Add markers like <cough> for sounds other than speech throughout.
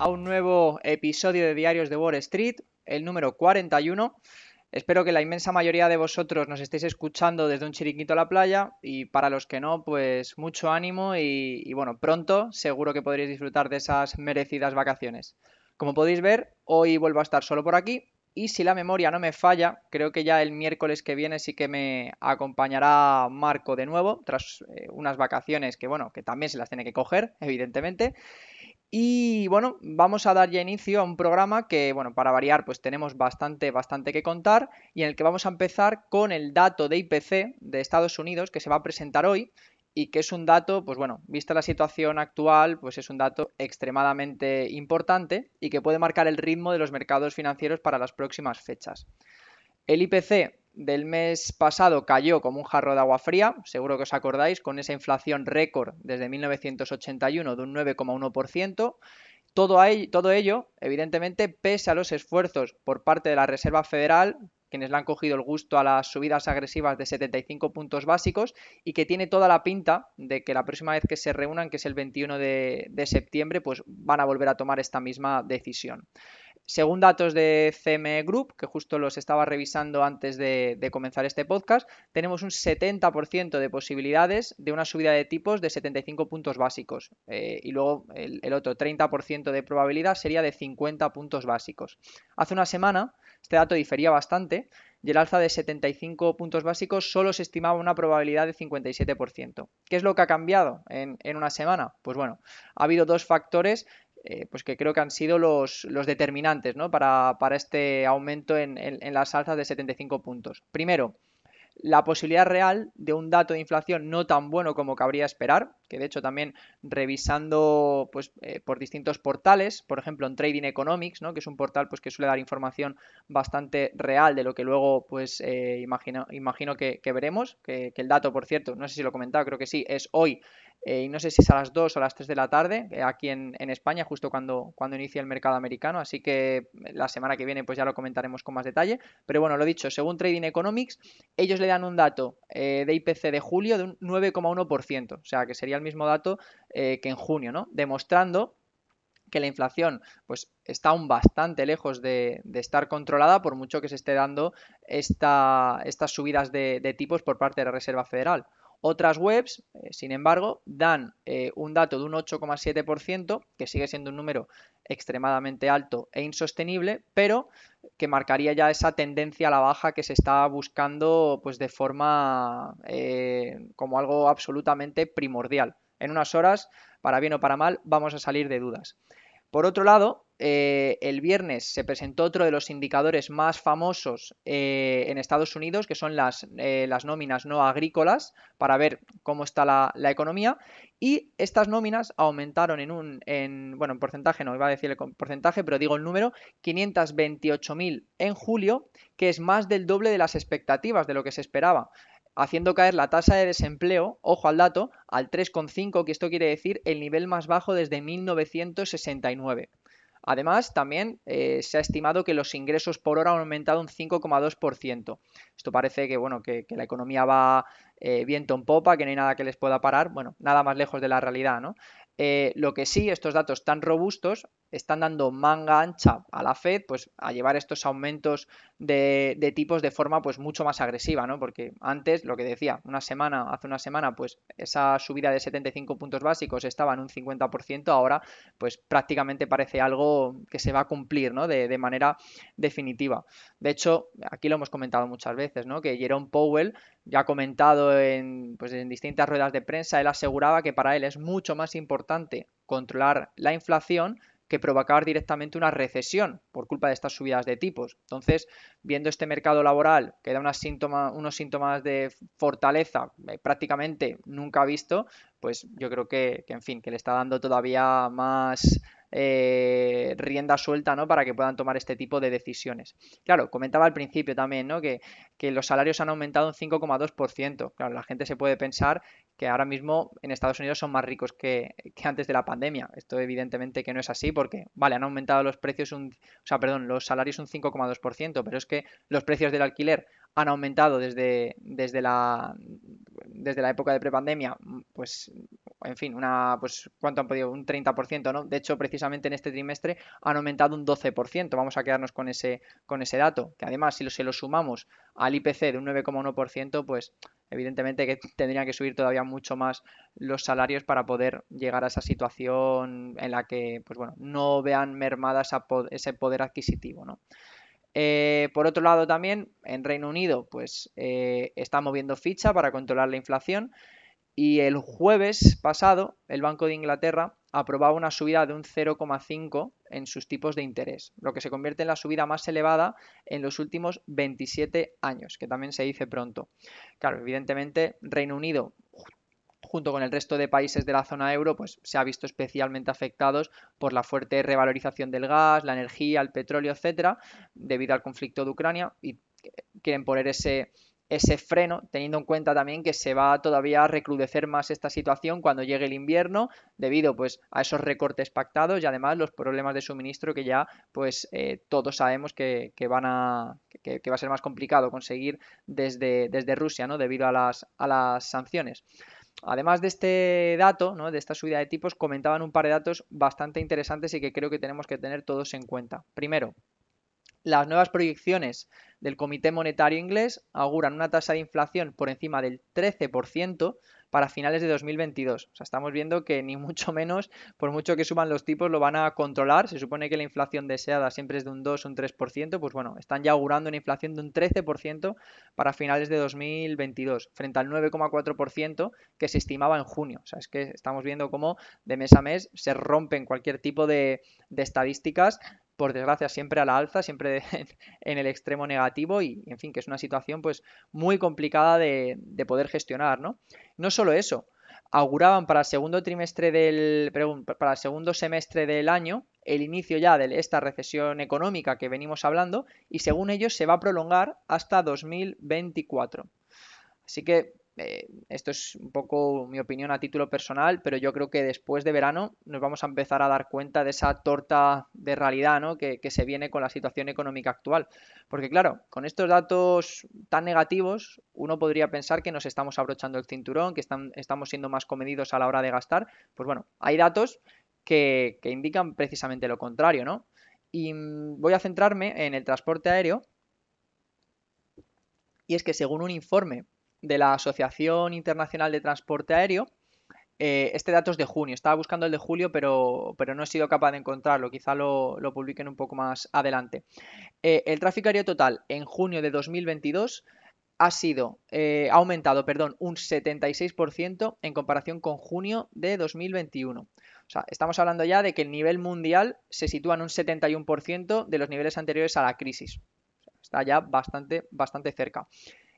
a un nuevo episodio de Diarios de Wall Street, el número 41. Espero que la inmensa mayoría de vosotros nos estéis escuchando desde un chiriquito a la playa y para los que no, pues mucho ánimo y, y bueno, pronto seguro que podréis disfrutar de esas merecidas vacaciones. Como podéis ver, hoy vuelvo a estar solo por aquí y si la memoria no me falla, creo que ya el miércoles que viene sí que me acompañará Marco de nuevo, tras eh, unas vacaciones que, bueno, que también se las tiene que coger, evidentemente. Y bueno, vamos a dar ya inicio a un programa que, bueno, para variar, pues tenemos bastante, bastante que contar y en el que vamos a empezar con el dato de IPC de Estados Unidos que se va a presentar hoy y que es un dato, pues bueno, vista la situación actual, pues es un dato extremadamente importante y que puede marcar el ritmo de los mercados financieros para las próximas fechas. El IPC del mes pasado cayó como un jarro de agua fría, seguro que os acordáis, con esa inflación récord desde 1981 de un 9,1%. Todo, ello, evidentemente, pese a los esfuerzos por parte de la Reserva Federal quienes le han cogido el gusto a las subidas agresivas de 75 puntos básicos y que tiene toda la pinta de que la próxima vez que se reúnan, que es el 21 de, de septiembre, pues van a volver a tomar esta misma decisión. Según datos de CME Group, que justo los estaba revisando antes de, comenzar este podcast, tenemos un 70% de posibilidades de una subida de tipos de 75 puntos básicos. Eh, y luego el otro 30% de probabilidad sería de 50 puntos básicos. Hace una semana este dato difería bastante y el alza de 75 puntos básicos solo se estimaba una probabilidad de 57%. ¿Qué es lo que ha cambiado en, una semana? Pues bueno, ha habido dos factores eh, pues que creo que han sido los, determinantes ¿no? para, este aumento en, en, las alzas de 75 puntos. Primero, la posibilidad real de un dato de inflación no tan bueno como cabría esperar, que de hecho también revisando pues, eh, por distintos portales, por ejemplo en Trading Economics, ¿no? que es un portal pues, que suele dar información bastante real de lo que luego pues, eh, imagino, imagino que, veremos, que, el dato, por cierto, no sé si lo he comentado, creo que sí, es hoy eh, y no sé si es a las 2 o a las 3 de la tarde, aquí en, España, justo cuando, cuando inicia el mercado americano, así que la semana que viene pues ya lo comentaremos con más detalle, pero bueno, lo dicho, según Trading Economics, ellos le dan un dato de IPC de julio de un 9,1%, o sea que sería el mismo dato que en junio, ¿no? Demostrando que la inflación pues está aún bastante lejos de, estar controlada por mucho que se esté dando esta, estas subidas de tipos por parte de la Reserva Federal. Otras webs, eh, sin embargo, dan eh, un dato de un 8,7%, que sigue siendo un número extremadamente alto e insostenible, pero que marcaría ya esa tendencia a la baja que se está buscando pues de forma eh, como algo absolutamente primordial. En unas horas, para bien o para mal, vamos a salir de dudas. Por otro lado, eh, el viernes se presentó otro de los indicadores más famosos eh, en Estados Unidos, que son las, eh, las, nóminas no agrícolas, para ver cómo está la, economía. Y estas nóminas aumentaron en un, en, bueno, en porcentaje, no iba a decir el porcentaje, pero digo el número, 528.000 en julio, que es más del doble de las expectativas de lo que se esperaba haciendo caer la tasa de desempleo, ojo al dato, al 3,5, que esto quiere decir el nivel más bajo desde 1969. Además, también eh, se ha estimado que los ingresos por hora han aumentado un 5,2%. Esto parece que, bueno, que, la economía va eh, viento en popa, que no hay nada que les pueda parar. Bueno, nada más lejos de la realidad, ¿no? Eh, lo que sí, estos datos tan robustos están dando manga ancha a la Fed pues a llevar estos aumentos de, tipos de forma pues mucho más agresiva, ¿no? Porque antes, lo que decía, una semana, hace una semana, pues esa subida de 75 puntos básicos estaba en un 50%, ahora pues prácticamente parece algo que se va a cumplir, ¿no? De, de manera definitiva. De hecho, aquí lo hemos comentado muchas veces, ¿no? Que Jerome Powell ya ha comentado en, pues en distintas ruedas de prensa, él aseguraba que para él es mucho más importante controlar la inflación que provocar directamente una recesión por culpa de estas subidas de tipos. Entonces, viendo este mercado laboral que da unos síntomas de fortaleza eh, prácticamente nunca visto, pues yo creo que, que, en fin, que le está dando todavía más eh, rienda suelta ¿no? para que puedan tomar este tipo de decisiones. Claro, comentaba al principio también ¿no? que, los salarios han aumentado un 5,2%. Claro, la gente se puede pensar que ahora mismo en Estados Unidos son más ricos que, antes de la pandemia. Esto evidentemente que no es así porque, vale, han aumentado los precios, un, o sea, perdón, los salarios un 5,2%, pero es que los precios del alquiler han aumentado desde, desde, la, desde la época de prepandemia, pues en fin, una, pues, ¿cuánto han podido? Un 30%, ¿no? De hecho, precisamente en este trimestre han aumentado un 12%. Vamos a quedarnos con ese, con ese dato, que además, si lo, se lo sumamos al IPC de un 9,1%, pues evidentemente que tendrían que subir todavía mucho más los salarios para poder llegar a esa situación en la que, pues bueno, no vean mermada ese poder adquisitivo, ¿no? Eh, por otro lado, también en Reino Unido, pues eh, está moviendo ficha para controlar la inflación. Y el jueves pasado, el Banco de Inglaterra aprobaba una subida de un 0,5 en sus tipos de interés, lo que se convierte en la subida más elevada en los últimos 27 años, que también se dice pronto. Claro, evidentemente Reino Unido junto con el resto de países de la zona euro, pues se ha visto especialmente afectados por la fuerte revalorización del gas, la energía, el petróleo, etcétera, debido al conflicto de Ucrania y quieren poner ese ese freno, teniendo en cuenta también que se va todavía a recrudecer más esta situación cuando llegue el invierno, debido pues a esos recortes pactados y además los problemas de suministro que ya pues eh, todos sabemos que, van a que, va a ser más complicado conseguir desde, desde Rusia, ¿no? Debido a las, a las sanciones. Además de este dato, de esta subida de tipos, comentaban un par de datos bastante interesantes y que creo que tenemos que tener todos en cuenta. Primero, las nuevas proyecciones del Comité Monetario Inglés auguran una tasa de inflación por encima del 13% para finales de 2022. O sea, estamos viendo que ni mucho menos, por mucho que suban los tipos, lo van a controlar. Se supone que la inflación deseada siempre es de un 2 o un 3%, pues bueno, están ya augurando una inflación de un 13% para finales de 2022, frente al 9,4% que se estimaba en junio. O sea, es que estamos viendo cómo de mes a mes se rompen cualquier tipo de estadísticas por desgracia, siempre a la alza, siempre <laughs> en el extremo negativo y, en fin, que es una situación pues muy complicada de, poder gestionar, ¿no? No solo eso, auguraban para el segundo trimestre del para el segundo semestre del año el inicio ya de esta recesión económica que venimos hablando y según ellos se va a prolongar hasta 2024. Así que eh, esto es un poco mi opinión a título personal, pero yo creo que después de verano nos vamos a empezar a dar cuenta de esa torta de realidad ¿no? que, se viene con la situación económica actual. Porque claro, con estos datos tan negativos, uno podría pensar que nos estamos abrochando el cinturón, que estamos siendo más comedidos a la hora de gastar. Pues bueno, hay datos que, que indican precisamente lo contrario, ¿no? Y mm, voy a centrarme en el transporte aéreo. Y es que según un informe de la Asociación Internacional de Transporte Aéreo. Eh, este dato es de junio. Estaba buscando el de julio, pero, pero no he sido capaz de encontrarlo. Quizá lo, publiquen un poco más adelante. Eh, el tráfico aéreo total en junio de 2022 ha sido, eh, ha aumentado, perdón, un 76% en comparación con junio de 2021. O sea, estamos hablando ya de que el nivel mundial se sitúa en un 71% de los niveles anteriores a la crisis. está ya bastante, bastante cerca.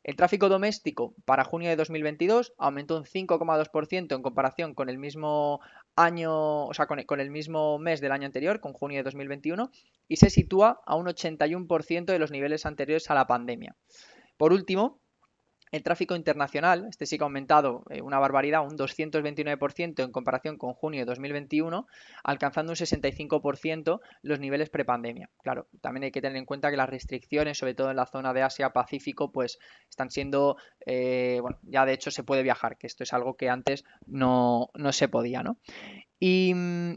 El tráfico doméstico para junio de 2022 aumentó un 5,2% en comparación con el mismo año, o sea, con el mismo mes del año anterior, con junio de 2021, y se sitúa a un 81% de los niveles anteriores a la pandemia. Por último, el tráfico internacional, este sí que ha aumentado eh, una barbaridad, un 229% en comparación con junio de 2021, alcanzando un 65% los niveles prepandemia. Claro, también hay que tener en cuenta que las restricciones, sobre todo en la zona de Asia-Pacífico, pues están siendo, eh, bueno, ya de hecho se puede viajar, que esto es algo que antes no, no se podía, ¿no? Y,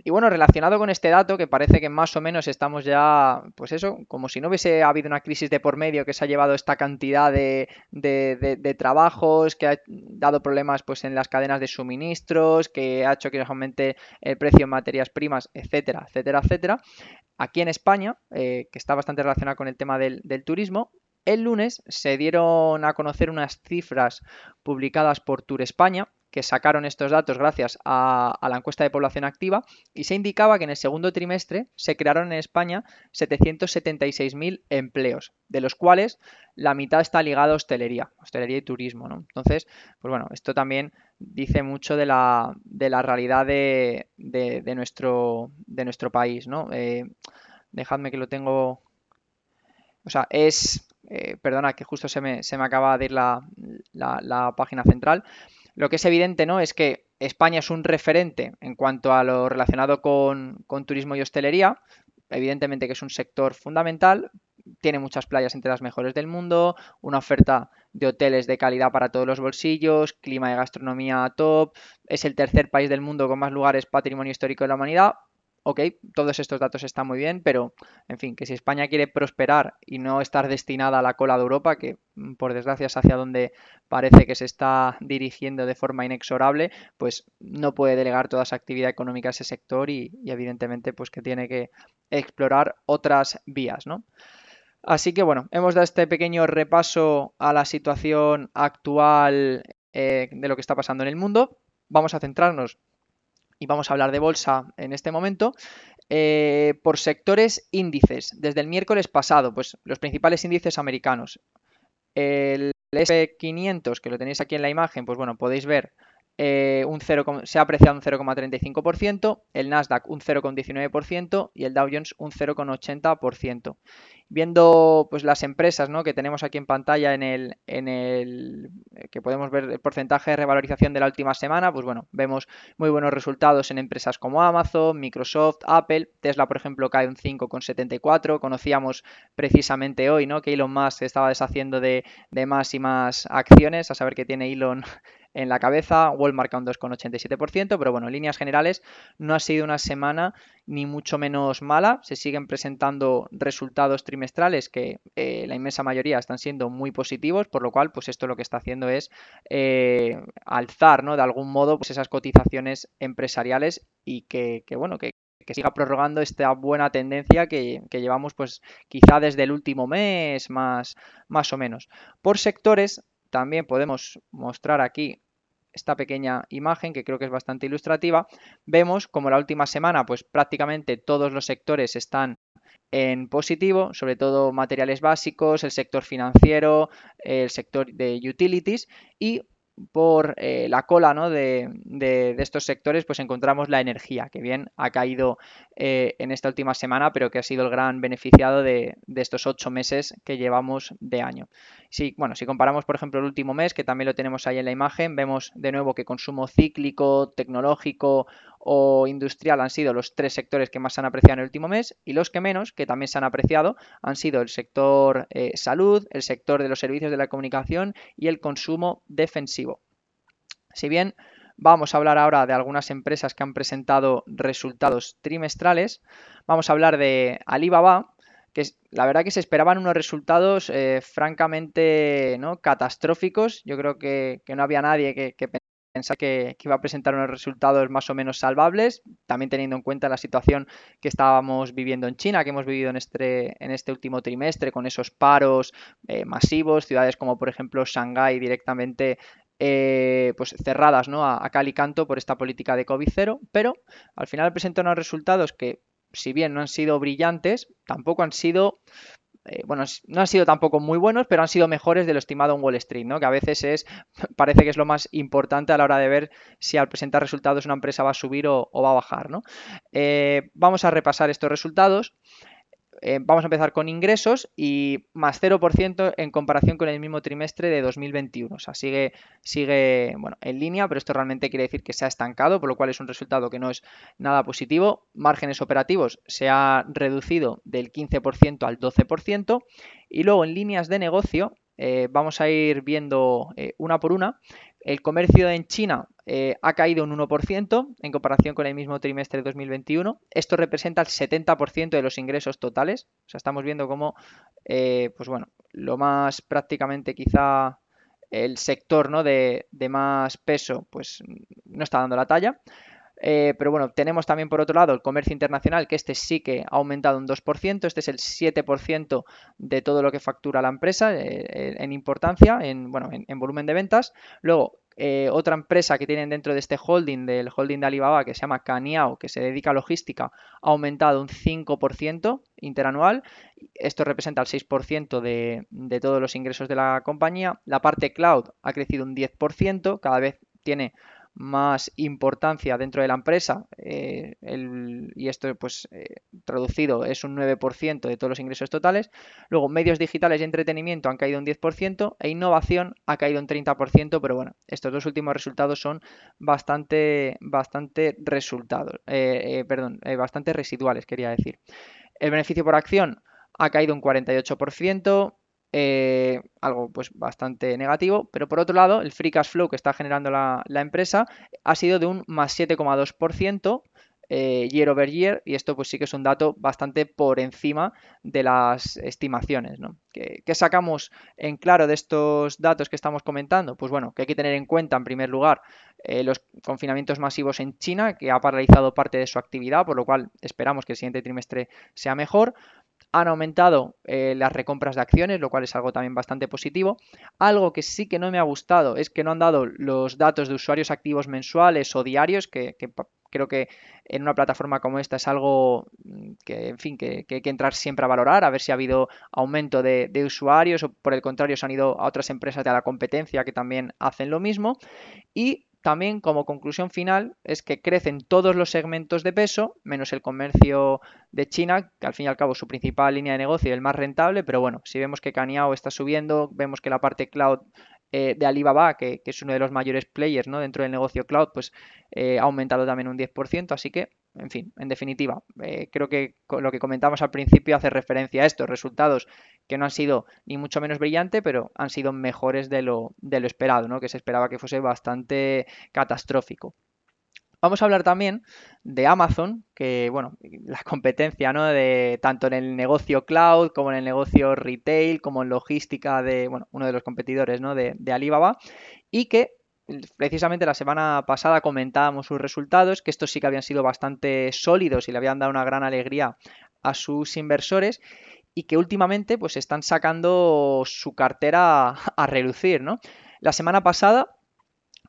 bueno, relacionado con este dato, que parece que más o menos estamos ya, pues eso, como si no hubiese habido una crisis de por medio que se ha llevado esta cantidad de, trabajos, que ha dado problemas pues en las cadenas de suministros, que ha hecho que aumente el precio en materias primas, etcétera, etcétera, etcétera. Aquí en España, eh, que está bastante relacionado con el tema del turismo, el lunes se dieron a conocer unas cifras publicadas por Tour España que sacaron estos datos gracias a, la encuesta de población activa y se indicaba que en el segundo trimestre se crearon en España 776.000 empleos, de los cuales la mitad está ligada a hostelería, hostelería y turismo. ¿no? Entonces, pues bueno, esto también dice mucho de la, de la realidad de, de, nuestro, de nuestro país. ¿no? Eh, dejadme que lo tengo. O sea, es. Eh, perdona, que justo se me, se me acaba de ir la, la página central. Lo que es evidente, ¿no? Es que España es un referente en cuanto a lo relacionado con, turismo y hostelería. Evidentemente que es un sector fundamental, tiene muchas playas entre las mejores del mundo, una oferta de hoteles de calidad para todos los bolsillos, clima de gastronomía top, es el tercer país del mundo con más lugares patrimonio histórico de la humanidad, ok, todos estos datos están muy bien, pero en fin, que si España quiere prosperar y no estar destinada a la cola de Europa, que mm, por desgracia es hacia donde parece que se está dirigiendo de forma inexorable, pues no puede delegar toda esa actividad económica a ese sector y, evidentemente pues que tiene que explorar otras vías, ¿no? Así que bueno, hemos dado este pequeño repaso a la situación actual eh, de lo que está pasando en el mundo. Vamos a centrarnos y vamos a hablar de bolsa en este momento, eh, por sectores índices. Desde el miércoles pasado, pues los principales índices americanos. El SP500, que lo tenéis aquí en la imagen, pues bueno, podéis ver eh, un 0, se ha apreciado un 0,35%, el Nasdaq un 0,19% y el Dow Jones un 0,80%. Viendo pues las empresas ¿no? que tenemos aquí en pantalla en el, en el eh, que podemos ver el porcentaje de revalorización de la última semana, pues bueno, vemos muy buenos resultados en empresas como Amazon, Microsoft, Apple, Tesla por ejemplo cae un 5,74, conocíamos precisamente hoy ¿no? que Elon Musk estaba deshaciendo de, de más y más acciones, a saber que tiene Elon en la cabeza, Walmart un 2,87%, pero bueno, en líneas generales no ha sido una semana ni mucho menos mala, se siguen presentando resultados trimestrales que eh, la inmensa mayoría están siendo muy positivos, por lo cual pues esto lo que está haciendo es eh, alzar, ¿no? De algún modo pues esas cotizaciones empresariales y que, bueno, que, siga prorrogando esta buena tendencia que, que, llevamos pues quizá desde el último mes más, más o menos. Por sectores también podemos mostrar aquí esta pequeña imagen que creo que es bastante ilustrativa, vemos como la última semana pues prácticamente todos los sectores están en positivo, sobre todo materiales básicos, el sector financiero, el sector de utilities y por eh, la cola ¿no? de, estos sectores, pues encontramos la energía, que bien ha caído eh, en esta última semana, pero que ha sido el gran beneficiado de, estos ocho meses que llevamos de año. Si, bueno, si comparamos, por ejemplo, el último mes, que también lo tenemos ahí en la imagen, vemos de nuevo que consumo cíclico, tecnológico o industrial han sido los tres sectores que más se han apreciado en el último mes y los que menos, que también se han apreciado, han sido el sector eh, salud, el sector de los servicios de la comunicación y el consumo defensivo. Si bien vamos a hablar ahora de algunas empresas que han presentado resultados trimestrales, vamos a hablar de Alibaba, que la verdad que se esperaban unos resultados eh, francamente ¿no? catastróficos. Yo creo que, no había nadie que, que pensaba que, iba a presentar unos resultados más o menos salvables, también teniendo en cuenta la situación que estábamos viviendo en China, que hemos vivido en este, en este último trimestre, con esos paros eh, masivos, ciudades como por ejemplo Shanghái directamente eh, pues cerradas ¿no? a, a cal y canto por esta política de COVID-0, pero al final presenta unos resultados que, si bien no han sido brillantes, tampoco han sido eh, bueno, no han sido tampoco muy buenos, pero han sido mejores de lo estimado en Wall Street, ¿no? Que a veces es, <laughs> parece que es lo más importante a la hora de ver si al presentar resultados una empresa va a subir o, va a bajar, ¿no? Eh, vamos a repasar estos resultados. Eh, vamos a empezar con ingresos y más 0% en comparación con el mismo trimestre de 2021. O sea, sigue, sigue bueno, en línea, pero esto realmente quiere decir que se ha estancado, por lo cual es un resultado que no es nada positivo. Márgenes operativos se ha reducido del 15% al 12%. Y luego en líneas de negocio eh, vamos a ir viendo eh, una por una. El comercio en China eh, ha caído un 1% en comparación con el mismo trimestre de 2021. Esto representa el 70% de los ingresos totales. O sea, estamos viendo cómo, pues bueno, lo más prácticamente quizá el sector ¿no? de, de más peso, pues no está dando la talla. Eh, pero bueno, tenemos también por otro lado el comercio internacional, que este sí que ha aumentado un 2%, este es el 7% de todo lo que factura la empresa eh, eh, en importancia, en, bueno, en, volumen de ventas. Luego, otra empresa que tienen dentro de este holding, del holding de Alibaba, que se llama Caniao, que se dedica a logística, ha aumentado un 5% interanual. Esto representa el 6% de, de todos los ingresos de la compañía. La parte cloud ha crecido un 10%, cada vez tiene más importancia dentro de la empresa eh, y esto pues eh, traducido es un 9% de todos los ingresos totales. Luego medios digitales y entretenimiento han caído un 10% e innovación ha caído un 30%, pero bueno, estos dos últimos resultados son bastante, bastante resultados, eh, perdón, bastante residuales quería decir. El beneficio por acción ha caído un 48%. Eh, algo pues bastante negativo, pero por otro lado el free cash flow que está generando la, empresa ha sido de un más 7,2%, eh, year over year y esto pues sí que es un dato bastante por encima de las estimaciones. ¿Qué, sacamos en claro de estos datos que estamos comentando? Pues bueno, que hay que tener en cuenta en primer lugar eh, los confinamientos masivos en China, que ha paralizado parte de su actividad, por lo cual esperamos que el siguiente trimestre sea mejor. Han aumentado eh, las recompras de acciones, lo cual es algo también bastante positivo. Algo que sí que no me ha gustado es que no han dado los datos de usuarios activos mensuales o diarios, que, creo que en una plataforma como esta es algo mm, que, en fin, que, hay que entrar siempre a valorar, a ver si ha habido aumento de, usuarios o por el contrario se han ido a otras empresas de la competencia que también hacen lo mismo. Y también como conclusión final es que crecen todos los segmentos de peso, menos el comercio de China, que al fin y al cabo es su principal línea de negocio y el más rentable, pero bueno, si vemos que Caniao está subiendo, vemos que la parte cloud eh, de Alibaba, que, es uno de los mayores players ¿no? dentro del negocio cloud, pues eh, ha aumentado también un 10%, así que, en fin, en definitiva, eh, creo que lo que comentamos al principio hace referencia a estos resultados que no han sido ni mucho menos brillante, pero han sido mejores de lo, esperado, ¿no? que se esperaba que fuese bastante catastrófico. Vamos a hablar también de Amazon, que bueno, la competencia, ¿no? De tanto en el negocio cloud como en el negocio retail, como en logística de, bueno, uno de los competidores, ¿no? De Alibaba, y que precisamente la semana pasada comentábamos sus resultados, que estos sí que habían sido bastante sólidos y le habían dado una gran alegría a sus inversores y que últimamente pues están sacando su cartera a relucir, ¿no? La semana pasada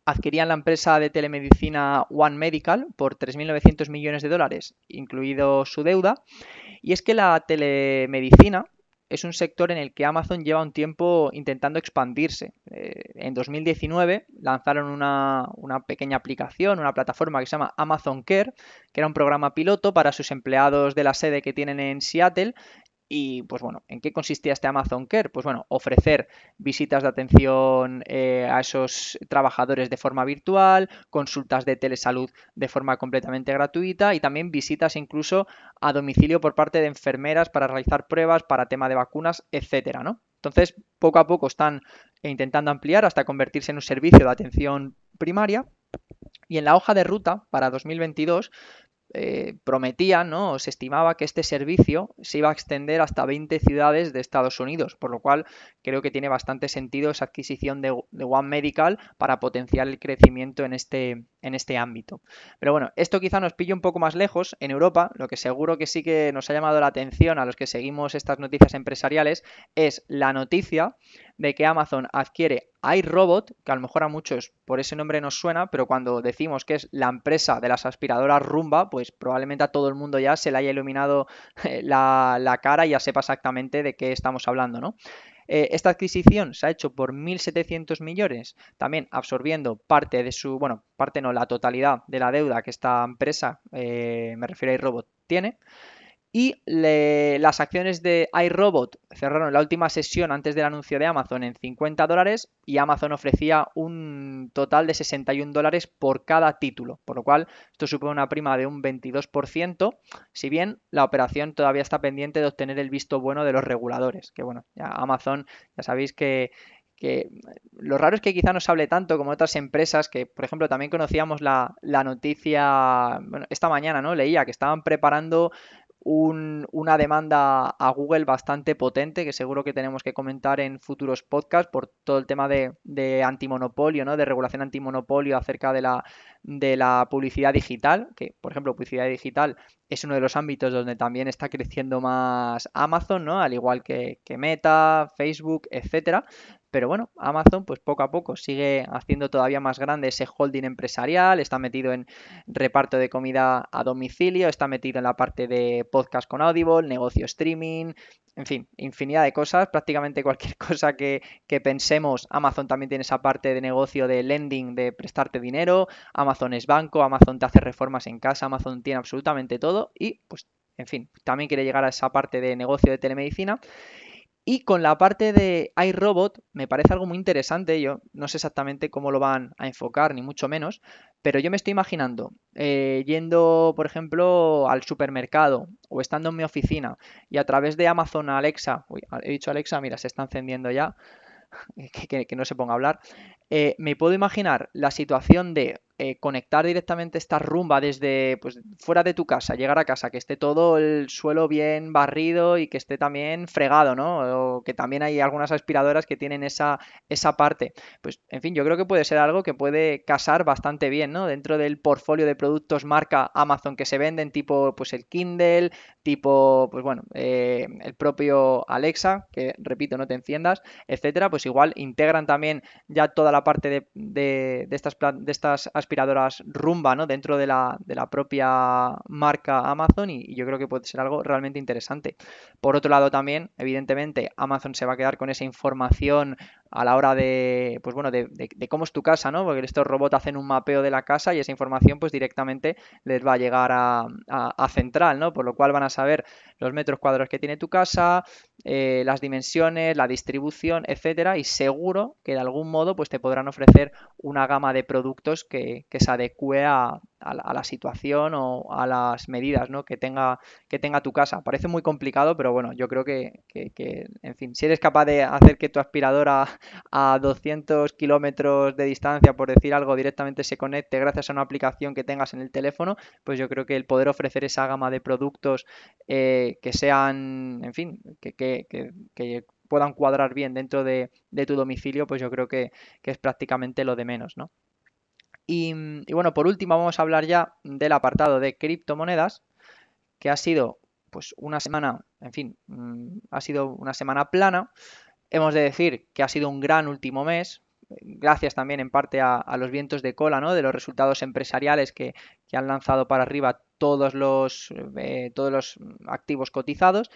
adquirían la empresa de telemedicina One Medical por 3.900 millones de dólares, incluido su deuda. Y es que la telemedicina es un sector en el que Amazon lleva un tiempo intentando expandirse. Eh, en 2019 lanzaron una, una, pequeña aplicación, una plataforma que se llama Amazon Care, que era un programa piloto para sus empleados de la sede que tienen en Seattle y pues bueno, ¿en qué consistía este Amazon Care? Pues bueno, ofrecer visitas de atención eh, a esos trabajadores de forma virtual, consultas de telesalud de forma completamente gratuita y también visitas incluso a domicilio por parte de enfermeras para realizar pruebas para tema de vacunas, etcétera, ¿no? Entonces, poco a poco están intentando ampliar hasta convertirse en un servicio de atención primaria. Y en la hoja de ruta para 2022 eh, prometía, ¿no? se estimaba que este servicio se iba a extender hasta 20 ciudades de Estados Unidos, por lo cual creo que tiene bastante sentido esa adquisición de, One Medical para potenciar el crecimiento en este, en este ámbito. Pero bueno, esto quizá nos pille un poco más lejos en Europa, lo que seguro que sí que nos ha llamado la atención a los que seguimos estas noticias empresariales es la noticia de que Amazon adquiere iRobot, que a lo mejor a muchos por ese nombre nos suena, pero cuando decimos que es la empresa de las aspiradoras Rumba, pues probablemente a todo el mundo ya se le haya iluminado la, la cara y ya sepa exactamente de qué estamos hablando, ¿no? Eh, esta adquisición se ha hecho por 1.700 millones, también absorbiendo parte de su, bueno, parte no, la totalidad de la deuda que esta empresa, eh, me refiero a iRobot, tiene. Y las acciones de iRobot cerraron la última sesión antes del anuncio de Amazon en 50 dólares y Amazon ofrecía un total de 61 dólares por cada título, por lo cual esto supone una prima de un 22%, si bien la operación todavía está pendiente de obtener el visto bueno de los reguladores, que bueno, ya Amazon ya sabéis que que lo raro es que quizá no se hable tanto como otras empresas que, por ejemplo, también conocíamos la, la noticia, esta mañana, ¿no? Leía que estaban preparando una demanda a Google bastante potente que seguro que tenemos que comentar en futuros podcasts por todo el tema de, antimonopolio, ¿no? de regulación antimonopolio acerca de la, de la publicidad digital, que por ejemplo publicidad digital es uno de los ámbitos donde también está creciendo más Amazon, ¿no? al igual que, que Meta, Facebook, etcétera. Pero bueno, Amazon pues poco a poco sigue haciendo todavía más grande ese holding empresarial, está metido en reparto de comida a domicilio, está metido en la parte de podcast con Audible, negocio streaming, en fin, infinidad de cosas, prácticamente cualquier <laughs> cosa que, que, pensemos, Amazon también tiene esa parte de negocio de lending, de prestarte dinero, Amazon es banco, Amazon te hace reformas en casa, Amazon tiene absolutamente todo y pues, en fin, también quiere llegar a esa parte de negocio de telemedicina Y con la parte de iRobot me parece algo muy interesante, yo no sé exactamente cómo lo van a enfocar, ni mucho menos, pero yo me estoy imaginando eh, yendo, por ejemplo, al supermercado o estando en mi oficina y a través de Amazon Alexa, uy, he dicho Alexa, mira, se está encendiendo ya, <laughs> que, no se ponga a hablar, eh, me puedo imaginar la situación de eh, conectar directamente esta rumba desde pues, fuera de tu casa, llegar a casa, que esté todo el suelo bien barrido y que esté también fregado, ¿no? O que también hay algunas aspiradoras que tienen esa, esa parte. Pues, en fin, yo creo que puede ser algo que puede casar bastante bien, ¿no? Dentro del portfolio de productos marca Amazon que se venden, tipo pues el Kindle, tipo, pues bueno, eh, el propio Alexa, que repito, no te enciendas, etcétera, pues igual integran también ya toda la parte de, de, de estas, de estas aspiradoras rumba ¿no? dentro de la, de la propia marca Amazon y, yo creo que puede ser algo realmente interesante. Por otro lado también, evidentemente, Amazon se va a quedar con esa información a la hora de, pues bueno, de, cómo es tu casa, ¿no? Porque estos robots hacen un mapeo de la casa y esa información pues directamente les va a llegar a, a, central, ¿no? Por lo cual van a saber los metros cuadrados que tiene tu casa, eh, las dimensiones, la distribución, etcétera, y seguro que de algún modo pues te podrán ofrecer una gama de productos que, que se adecue a, a la, situación o a las medidas ¿no? que, tenga, que tenga tu casa. Parece muy complicado, pero bueno, yo creo que, en fin, si eres capaz de hacer que tu aspiradora <laughs> a 200 kilómetros de distancia, por decir algo, directamente se conecte gracias a una aplicación que tengas en el teléfono, pues yo creo que el poder ofrecer esa gama de productos eh, que sean, en fin, que, puedan cuadrar bien dentro de, de, tu domicilio, pues yo creo que, que es prácticamente lo de menos, ¿no? Y, bueno, por último vamos a hablar ya del apartado de criptomonedas, que ha sido pues una semana, en fin, mm, ha sido una semana plana. Hemos de decir que ha sido un gran último mes, gracias también en parte a, los vientos de cola, ¿no? De los resultados empresariales que, han lanzado para arriba todos los, eh, todos los activos cotizados.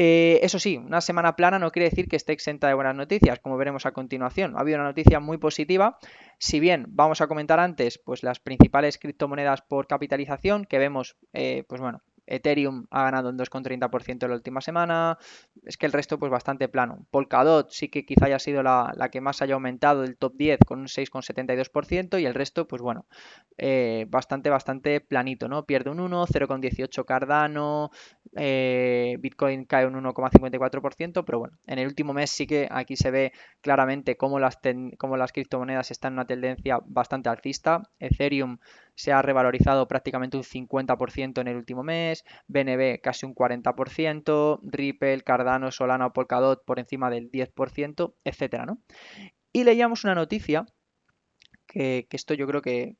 Eh, eso sí, una semana plana no quiere decir que esté exenta de buenas noticias, como veremos a continuación. Ha habido una noticia muy positiva, si bien vamos a comentar antes pues las principales criptomonedas por capitalización que vemos, eh, pues bueno, Ethereum ha ganado un 2,30% en la última semana. Es que el resto, pues bastante plano. Polkadot sí que quizá haya sido la, que más haya aumentado del top 10 con un 6,72%. Y el resto, pues bueno, eh, bastante, bastante planito, ¿no? Pierde un 1, 0,18 Cardano. Eh, Bitcoin cae un 1,54%. Pero bueno, en el último mes sí que aquí se ve claramente cómo las, cómo las criptomonedas están en una tendencia bastante alcista. Ethereum se ha revalorizado prácticamente un 50% en el último mes, BNB casi un 40%, Ripple, Cardano, Solana Polkadot por encima del 10%, etcétera, ¿no? Y leíamos una noticia que, esto yo creo que,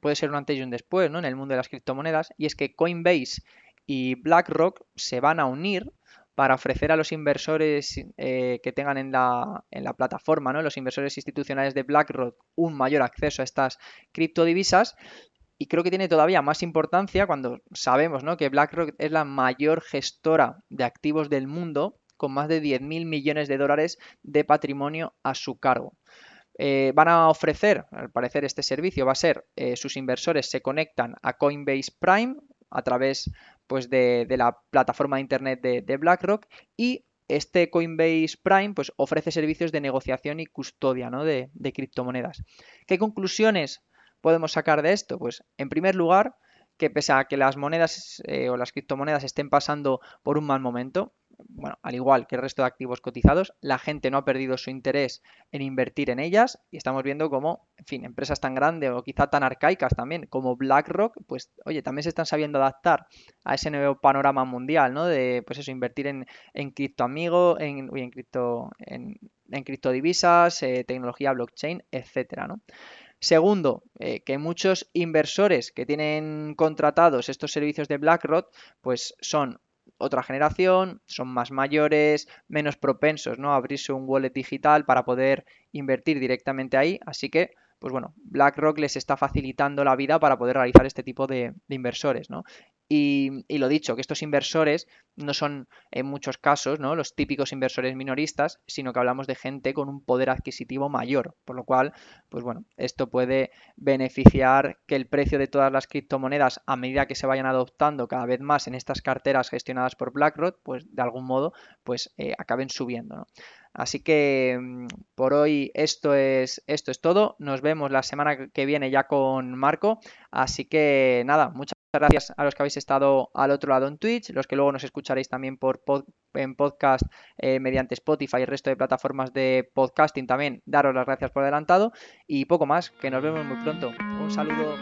puede ser un antes y un después ¿no? en el mundo de las criptomonedas, y es que Coinbase y BlackRock se van a unir para ofrecer a los inversores eh, que tengan en la, en la plataforma, ¿no? los inversores institucionales de BlackRock, un mayor acceso a estas criptodivisas y creo que tiene todavía más importancia cuando sabemos ¿no? que BlackRock es la mayor gestora de activos del mundo con más de 10.000 millones de dólares de patrimonio a su cargo. Eh, van a ofrecer, al parecer este servicio va a ser, eh, sus inversores se conectan a Coinbase Prime a través pues, de, la plataforma de internet de, BlackRock y este Coinbase Prime pues, ofrece servicios de negociación y custodia ¿no? de, de criptomonedas. ¿Qué conclusiones podemos sacar de esto? Pues en primer lugar, que pese a que las monedas eh, o las criptomonedas estén pasando por un mal momento, bueno, al igual que el resto de activos cotizados, la gente no ha perdido su interés en invertir en ellas y estamos viendo como, en fin, empresas tan grandes o quizá tan arcaicas también como BlackRock, pues, oye, también se están sabiendo adaptar a ese nuevo panorama mundial, ¿no? De, pues eso, invertir en, en criptoamigos, en, en cripto, en, en criptodivisas, eh, tecnología blockchain, etcétera, ¿no? Segundo, eh, que muchos inversores que tienen contratados estos servicios de BlackRock, pues son otra generación, son más mayores, menos propensos ¿no? a abrirse un wallet digital para poder invertir directamente ahí. Así que, pues bueno, BlackRock les está facilitando la vida para poder realizar este tipo de, inversores. ¿no? Y, lo dicho, que estos inversores no son en muchos casos ¿no? los típicos inversores minoristas, sino que hablamos de gente con un poder adquisitivo mayor, por lo cual, pues bueno, esto puede beneficiar que el precio de todas las criptomonedas, a medida que se vayan adoptando cada vez más en estas carteras gestionadas por BlackRock, pues de algún modo, pues eh, acaben subiendo. ¿no? Así que mm, por hoy esto es, esto es todo. Nos vemos la semana que viene ya con Marco. Así que nada, muchas gracias a los que habéis estado al otro lado en Twitch, los que luego nos escucharéis también por en podcast eh, mediante Spotify y el resto de plataformas de podcasting también. Daros las gracias por adelantado y poco más, que nos vemos muy pronto. Un saludo.